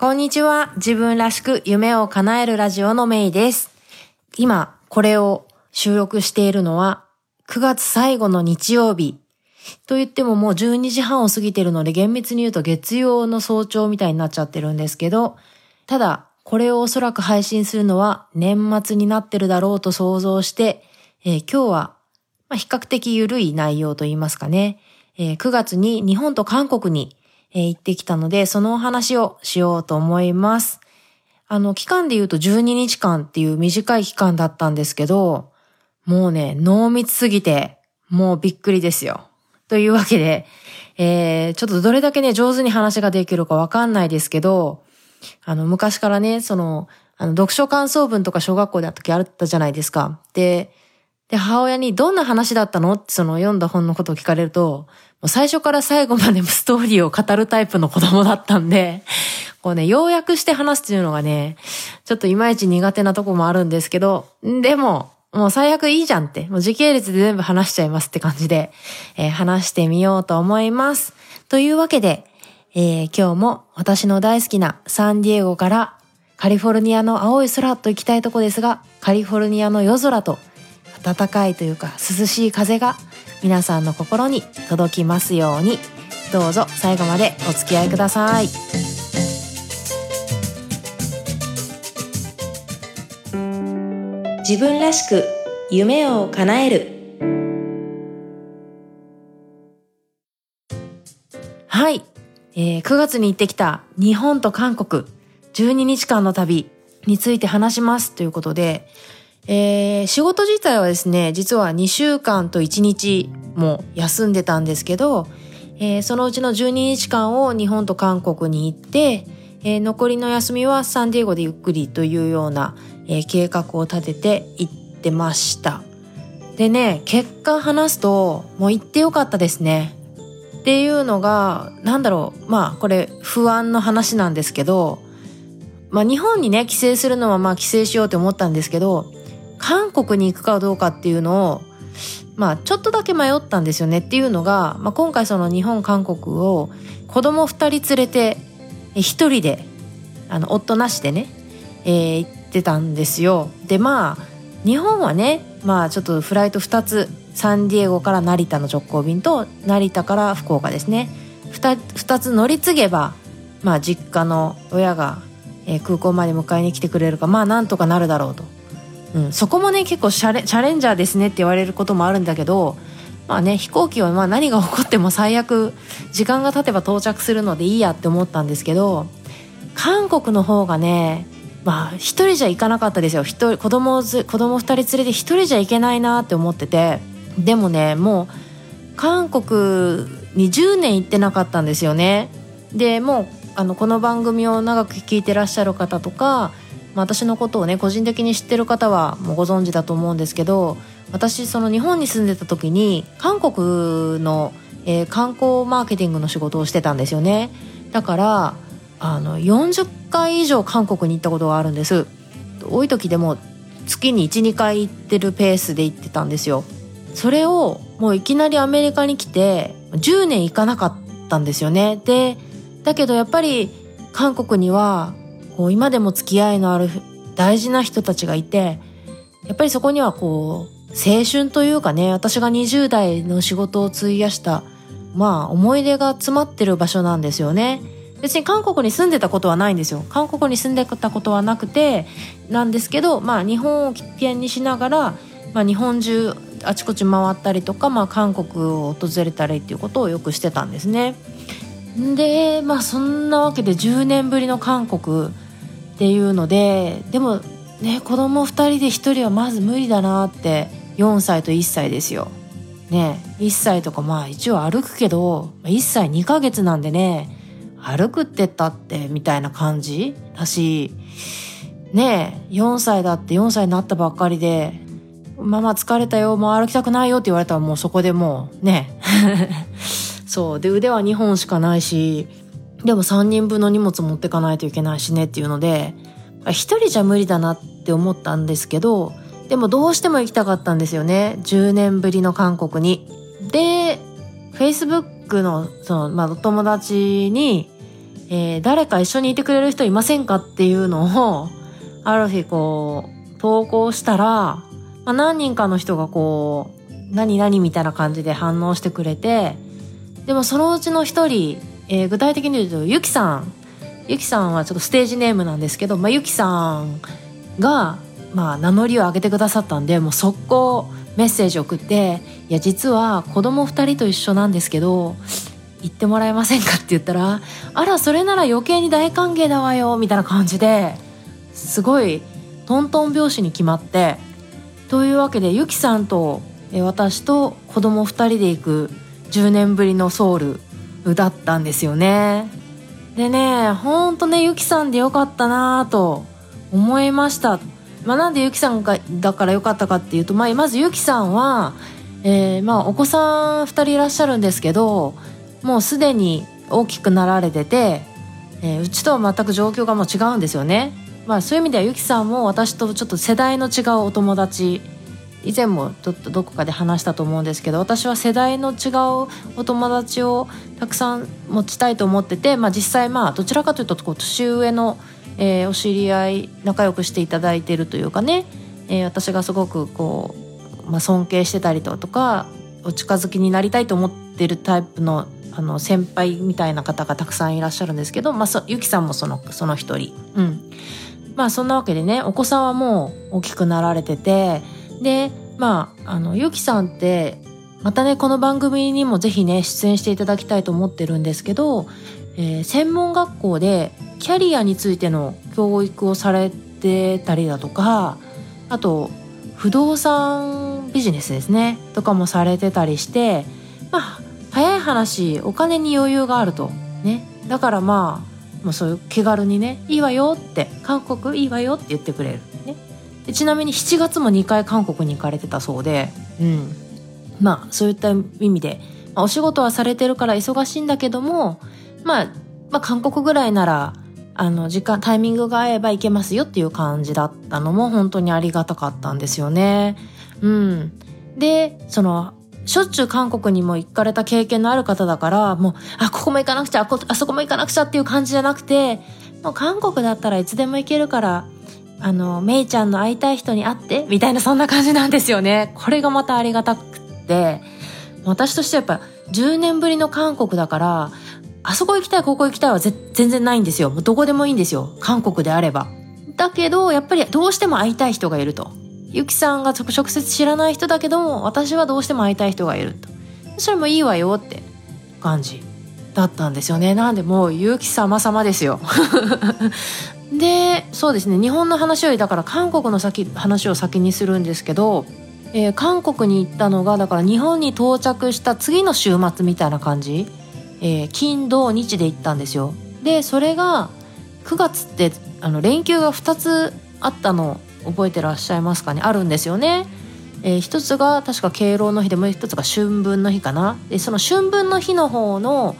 こんにちは。自分らしく夢を叶えるラジオのメイです。今、これを収録しているのは9月最後の日曜日。と言ってももう12時半を過ぎてるので厳密に言うと月曜の早朝みたいになっちゃってるんですけど、ただ、これをおそらく配信するのは年末になってるだろうと想像して、えー、今日は、ま、比較的緩い内容と言いますかね、えー、9月に日本と韓国にえー、行ってきたので、そのお話をしようと思います。あの、期間で言うと12日間っていう短い期間だったんですけど、もうね、濃密すぎて、もうびっくりですよ。というわけで、えー、ちょっとどれだけね、上手に話ができるかわかんないですけど、あの、昔からね、その、あの、読書感想文とか小学校であった時あったじゃないですか。で、で、母親にどんな話だったの？ってその読んだ本のことを聞かれると、もう最初から最後までストーリーを語るタイプの子供だったんで、こうね、要約して話すっていうのがね、ちょっといまいち苦手なとこもあるんですけど、でも、もう最悪いいじゃんって、もう時系列で全部話しちゃいますって感じで、えー、話してみようと思います。というわけで、えー、今日も私の大好きなサンディエゴからカリフォルニアの青い空と行きたいとこですが、カリフォルニアの夜空と暖かいというか涼しい風が皆さんの心に届きますように。どうぞ最後までお付き合いください。自分らしく夢を叶える。はい、えー、9月に行ってきた日本と韓国。12日間の旅について話しますということでえー、仕事自体はですね、実は2週間と1日も休んでたんですけど、えー、そのうちの12日間を日本と韓国に行って、えー、残りの休みはサンディエゴでゆっくりというような、え、計画を立てて行ってました。でね、結果話すと、もう行ってよかったですね。っていうのが、なんだろう、まあこれ不安の話なんですけど、まあ日本にね、帰省するのはまあ帰省しようと思ったんですけど、韓国に行くかどうかっていうのを、まあ、ちょっとだけ迷ったんですよねっていうのが、まあ、今回その日本、韓国を子供二人連れて、一人で、あの、夫なしでね、えー、行ってたんですよ。で、まあ、日本はね、まあちょっとフライト2つ、サンディエゴから成田の直行便と成田から福岡ですね。2, 2つ乗り継げば、まあ実家の親が、えー、空港まで迎えに来てくれるか、まあなんとかなるだろうと。うん、そこもね結構チャレチャレンジャーですねって言われることもあるんだけどまあね飛行機はまあ何が起こっても最悪時間が経てば到着するのでいいやって思ったんですけど韓国の方がねまあ一人じゃ行かなかったですよ。子供子供二人連れて一人じゃ行けないなって思っててでもねもう韓国に10年行ってなかったんですよね。でもうあのこの番組を長く聞いてらっしゃる方とかまあ、私のことをね個人的に知ってる方はもうご存知だと思うんですけど私その日本に住んでた時に韓国の、えー、観光マーケティングの仕事をしてたんですよね。だからあの40回以上韓国に行ったことがあるんです。多い時でも月に12回行ってるペースで行ってたんですよ。それをもういきなりアメリカに来て10年行かなかったんですよね。でだけどやっぱり韓国にはこう今でも付き合いのある大事な人たちがいてやっぱりそこにはこう青春というかね私が20代の仕事を費やしたまあ思い出が詰まってる場所なんですよね。別に韓国に住んでたことはないんですよ。韓国に住んでたことはなくてなんですけどまあ日本を起点にしながら、まあ、日本中あちこち回ったりとか、まあ、韓国を訪れたりっていうことをよくしてたんですね。でまあそんなわけで10年ぶりの韓国っていうのででもね子供2人で1人はまず無理だなって4歳と1歳ですよ。ね1歳とかまあ一応歩くけど1歳2ヶ月なんでね歩くってったってみたいな感じだしね4歳だって4歳になったばっかりでママ疲れたよもう歩きたくないよって言われたらもうそこでもうね そうで腕は2本しかないしでも3人分の荷物持ってかないといけないしねっていうので、一人じゃ無理だなって思ったんですけど、でもどうしても行きたかったんですよね。10年ぶりの韓国に。で、Facebook の、その、まあ、お友達に、えー、誰か一緒にいてくれる人いませんかっていうのを、ある日こう、投稿したら、まあ、何人かの人がこう、何々みたいな感じで反応してくれて、でもそのうちの一人、えー、具体的に言うと、ゆきさん。ゆきさんはちょっとステージネームなんですけど、まあ、ゆきさんが、まあ、名乗りを上げてくださったんで、もう速攻メッセージ送って、いや、実は子供二人と一緒なんですけど、行ってもらえませんかって言ったら、あら、それなら余計に大歓迎だわよ、みたいな感じで、すごいトントン拍子に決まって、というわけで、ゆきさんと私と子供二人で行く10年ぶりのソウルだったんですよね。でね、ほんとね、ゆきさんでよかったなと思いました。まあ、なんでゆきさんがだからよかったかっていうと、まあ、まずゆきさんは、えー、まあお子さん2人いらっしゃるんですけどもうすでに大きくなられてて、えー、うちとは全く状況がもう違うんですよね。まあそういう意味ではゆきさんも私とちょっと世代の違うお友達以前もちょっとどこかで話したと思うんですけど私は世代の違うお友達をたくさん持ちたいと思ってて、まあ、実際まあどちらかというとこう年上の、えー、お知り合い仲良くしていただいてるというかね、えー、私がすごくこう、まあ、尊敬してたりとかお近づきになりたいと思ってるタイプのあの先輩みたいな方がたくさんいらっしゃるんですけど、まあ、ゆきさんもそのその一人。うん。まあそんなわけでねお子さんはもう大きくなられててでまああのゆきさんってまたねこの番組にもぜひね出演していただきたいと思ってるんですけど、えー、専門学校でキャリアについての教育をされてたりだとかあと不動産ビジネスですねとかもされてたりしてまあ早い話お金に余裕があるとね。だからまあもうそういう気軽にねいいわよって韓国いいわよって言ってくれる。ね。でちなみに7月も2回韓国に行かれてたそうでうん。まあそういった意味で、まあ、お仕事はされてるから忙しいんだけども、まあ、まあ韓国ぐらいならあの時間タイミングが合えば行けますよっていう感じだったのも本当にありがたかったんですよね。うん。でそのしょっちゅう韓国にも行かれた経験のある方だから、もう、あ、ここも行かなくちゃ、あそこも行かなくちゃっていう感じじゃなくて、もう韓国だったらいつでも行けるから、あの、メイちゃんの会いたい人に会って、みたいなそんな感じなんですよね。これがまたありがたくて、私としてはやっぱ10年ぶりの韓国だから、あそこ行きたい、ここ行きたいは全然ないんですよ。もうどこでもいいんですよ。韓国であれば。だけど、やっぱりどうしても会いたい人がいると。ゆきさんが直接知らない人だけども私はどうしても会いたい人がいるとそれもいいわよって感じだったんですよねなんでもうゆき様様ですよでそうですね。日本の話よりだから韓国の先話を先にするんですけど、えー、韓国に行ったのがだから日本に到着した次の週末みたいな感じ、えー、金土日で行ったんですよ。でそれが9月ってあの連休が2つあったの覚えてらっしゃいますかね？あるんですよね。えー、一つが確か敬老の日でもう一つが春分の日かな。でその春分の日の方の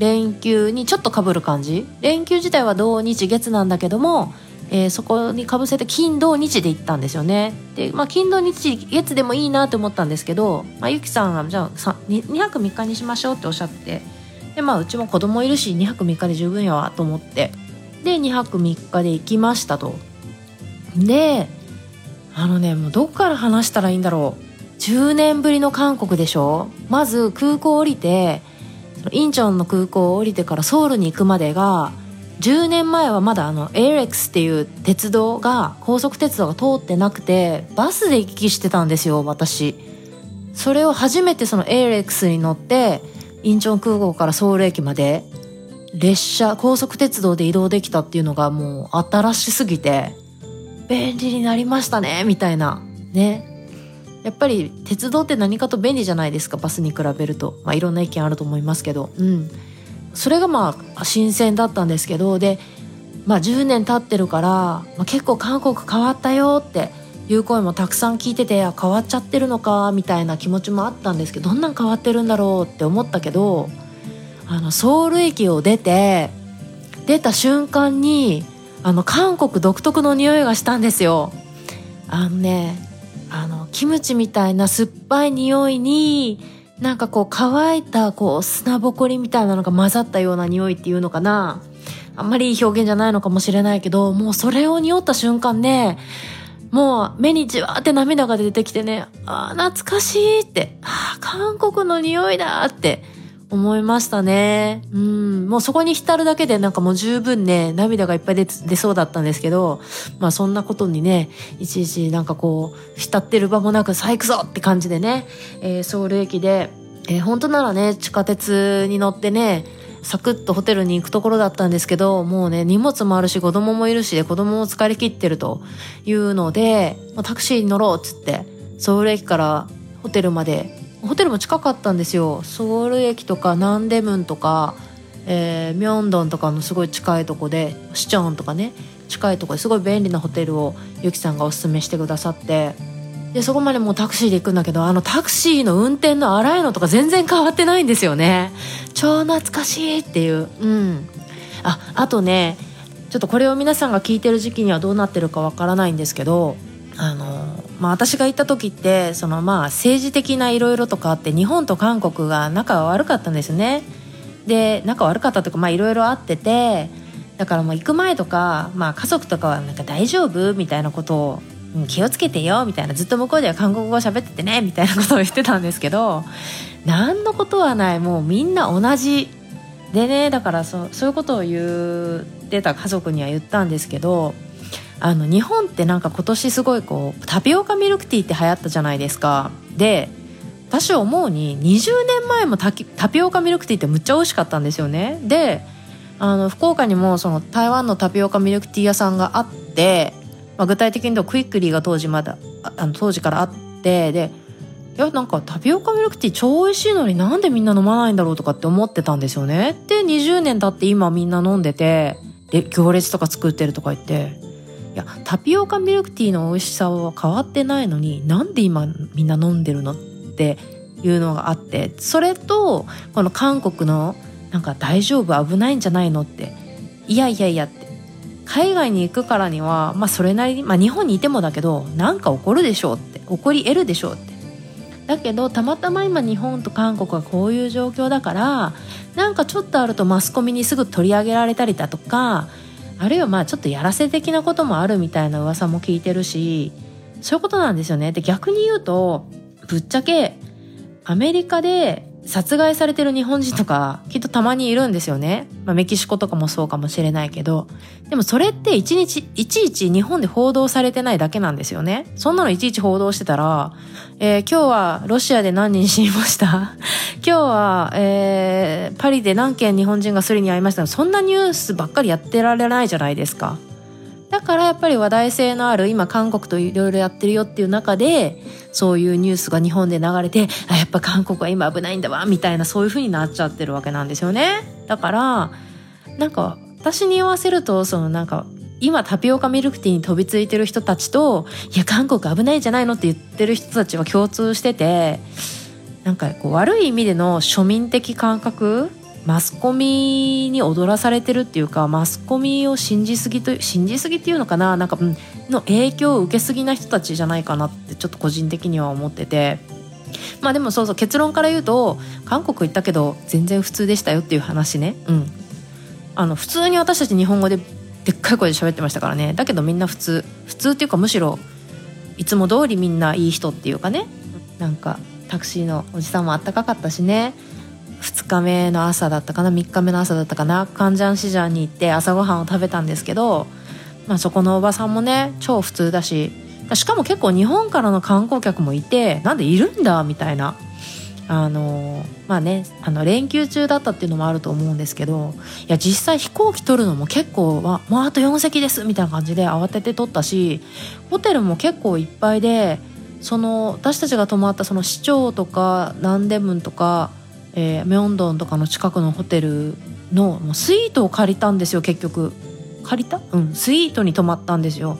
連休にちょっとかぶる感じ？連休自体は土日月なんだけども、えー、そこにかぶせて金土日で行ったんですよね。でまあ金土日月でもいいなと思ったんですけど、まあ、ゆきさんがじゃあ 2, 泊3日にしましょうっておっしゃってでまあうちも子供いるし2泊3日で十分やわと思ってで2泊3日で行きましたと。であのねもうどっから話したらいいんだろう。10年ぶりの韓国でしょ？まず空港降りてインチョンの空港を降りてからソウルに行くまでが10年前はまだあの ALEX っていう鉄道が高速鉄道が通ってなくてバスで行き来してたんですよ私。それを初めてその ALEX に乗ってインチョン空港からソウル駅まで列車高速鉄道で移動できたっていうのがもう新しすぎて便利になりましたねみたいな。ね。やっぱり鉄道って何かと便利じゃないですかバスに比べると、まあ、いろんな意見あると思いますけど。うん。それがまあ新鮮だったんですけど。でまあ10年経ってるから、まあ、結構韓国変わったよっていう声もたくさん聞いてて変わっちゃってるのかみたいな気持ちもあったんですけどどんなん変わってるんだろうって思ったけどあのソウル駅を出て出た瞬間にあの韓国独特の匂いがしたんですよ。あのねあのキムチみたいな酸っぱい匂いになんかこう乾いたこう砂ぼこりみたいなのが混ざったような匂いっていうのかな。あんまりいい表現じゃないのかもしれないけど、もうそれを匂った瞬間ね、もう目にじわーって涙が出てきてね、ああ、懐かしいって、ああ、韓国の匂いだって思いましたね。うん、もうそこに浸るだけでなんかもう十分ね、涙がいっぱい出出そうだったんですけど、まあそんなことにね、いちいちなんかこう、浸ってる場もなく、さあ行くぞって感じでね、えー、ソウル駅で、えー、本当ならね、地下鉄に乗ってね、サクッとホテルに行くところだったんですけど、もうね、荷物もあるし、子供もいるしで、子供を疲れ切ってるというので、タクシーに乗ろうっつって、ソウル駅からホテルまで、ホテルも近かったんですよ。ソウル駅とかナンデムンとか、えー、ミョンドンとかのすごい近いとこで、シチョンとかね、近いとこですごい便利なホテルをゆきさんがおすすめしてくださって、で、そこまでもうタクシーで行くんだけど、あのタクシーの運転の荒いのとか全然変わってないんですよね。超懐かしいっていう。うん。あ、あとね、ちょっとこれを皆さんが聞いてる時期にはどうなってるかわからないんですけど、あの、まあ私が行った時って、そのまあ政治的ないろいろとかあって日本と韓国が仲が悪かったんですね。で、仲悪かったとかいろいろあってて、だからもう行く前とか、まあ家族とかはなんか大丈夫？みたいなことをうん、気をつけてよ？みたいな。ずっと向こうでは韓国語喋っててね？みたいなことを言ってたんですけど何のことはない。もうみんな同じ。でねだからそそういうことを言ってた家族には言ったんですけどあの日本ってなんか今年すごいこうタピオカミルクティーって流行ったじゃないですか。で私思うに20年前もタピオカミルクティーってむっちゃ美味しかったんですよね。であの福岡にもその台湾のタピオカミルクティー屋さんがあってまあ、具体的に言うとクイックリーが当時まだあの当時からあってでいやなんかタピオカミルクティー超美味しいのになんでみんな飲まないんだろうとかって思ってたんですよね。で20年経って今みんな飲んでてで行列とか作ってるとか言って。いやタピオカミルクティーの美味しさは変わってないのになんで今みんな飲んでるのっていうのがあってそれとこの韓国のなんか大丈夫危ないんじゃないのっていやいやいやって海外に行くからには、まあ、それなりに、まあ、日本にいてもだけどなんか起こるでしょうって起こり得るでしょうって。だけどたまたま今日本と韓国はこういう状況だからなんかちょっとあるとマスコミにすぐ取り上げられたりだとかあるいはまあちょっとやらせ的なこともあるみたいな噂も聞いてるしそういうことなんですよね。で逆に言うとぶっちゃけアメリカで殺害されてる日本人とかきっとたまにいるんですよね。まあ、メキシコとかもそうかもしれないけど。でもそれって一日、いちいち日本で報道されてないだけなんですよね。そんなのいちいち報道してたら、えー、今日はロシアで何人死にました？今日は、えー、パリで何件日本人がスリに会いました？そんなニュースばっかりやってられないじゃないですか。だからやっぱり話題性のある今韓国といろいろやってるよっていう中でそういうニュースが日本で流れてあやっぱ韓国は今危ないんだわみたいなそういう風になっちゃってるわけなんですよね。だからなんか私に言わせるとそのなんか今タピオカミルクティーに飛びついてる人たちといや韓国危ないんじゃないの？って言ってる人たちは共通しててなんかこう悪い意味での庶民的感覚マスコミに踊らされてるっていうかマスコミを信じすぎと信じすぎっていうのかななんか、うん、の影響を受けすぎな人たちじゃないかなってちょっと個人的には思ってて。まあでもそうそう結論から言うと韓国行ったけど全然普通でしたよっていう話ね。うん。あの普通に私たち日本語ででっかい声で喋ってましたからね。だけどみんな普通。普通っていうかむしろいつも通りみんないい人っていうかね。なんかタクシーのおじさんもあったかかったしね。2日目の朝だったかな3日目の朝だったかなカンジャンシジャンに行って朝ごはんを食べたんですけど、まあ、そこのおばさんもね超普通だししかも結構日本からの観光客もいてなんでいるんだみたいなあのまあねあの連休中だったっていうのもあると思うんですけどいや実際飛行機取るのも結構はもうあと4席ですみたいな感じで慌てて取ったしホテルも結構いっぱいでその私たちが泊まったその市長とかナンデムンとかえー、ミョンドンとかの近くのホテルのもうスイートを借りたんですよ結局。借りた？うんスイートに泊まったんですよ。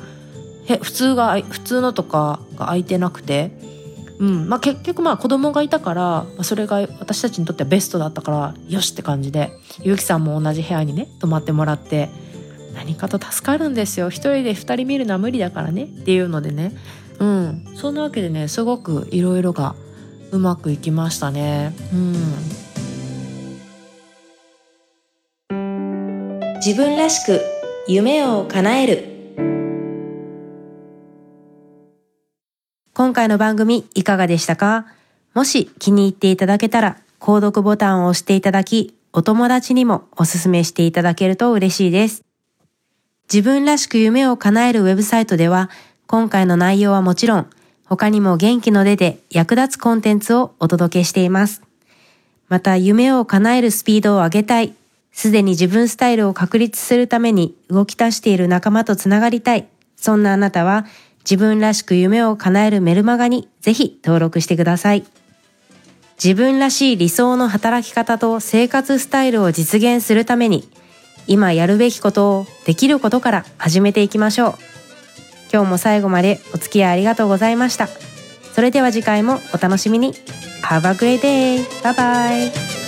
へ普通が普通のとかが空いてなくて。うんまあ結局まあ子供がいたから、まあ、それが私たちにとってはベストだったからよしって感じで。ゆうきさんも同じ部屋にね泊まってもらって何かと助かるんですよ。一人で二人見るのは無理だからねっていうのでね。うん。そんなわけでねすごくいろいろがうまくいきましたね。うん自分らしく夢を叶える今回の番組いかがでしたか？もし気に入っていただけたら購読ボタンを押していただきお友達にもおすすめしていただけると嬉しいです。自分らしく夢を叶えるウェブサイトでは今回の内容はもちろん他にも元気の出で役立つコンテンツをお届けしています。また夢を叶えるスピードを上げたいすでに自分スタイルを確立するために動き出している仲間とつながりたい。そんなあなたは自分らしく夢を叶えるメルマガにぜひ登録してください。自分らしい理想の働き方と生活スタイルを実現するために今やるべきことをできることから始めていきましょう。今日も最後までお付き合いありがとうございました。それでは次回もお楽しみに。Have a great day! Bye bye!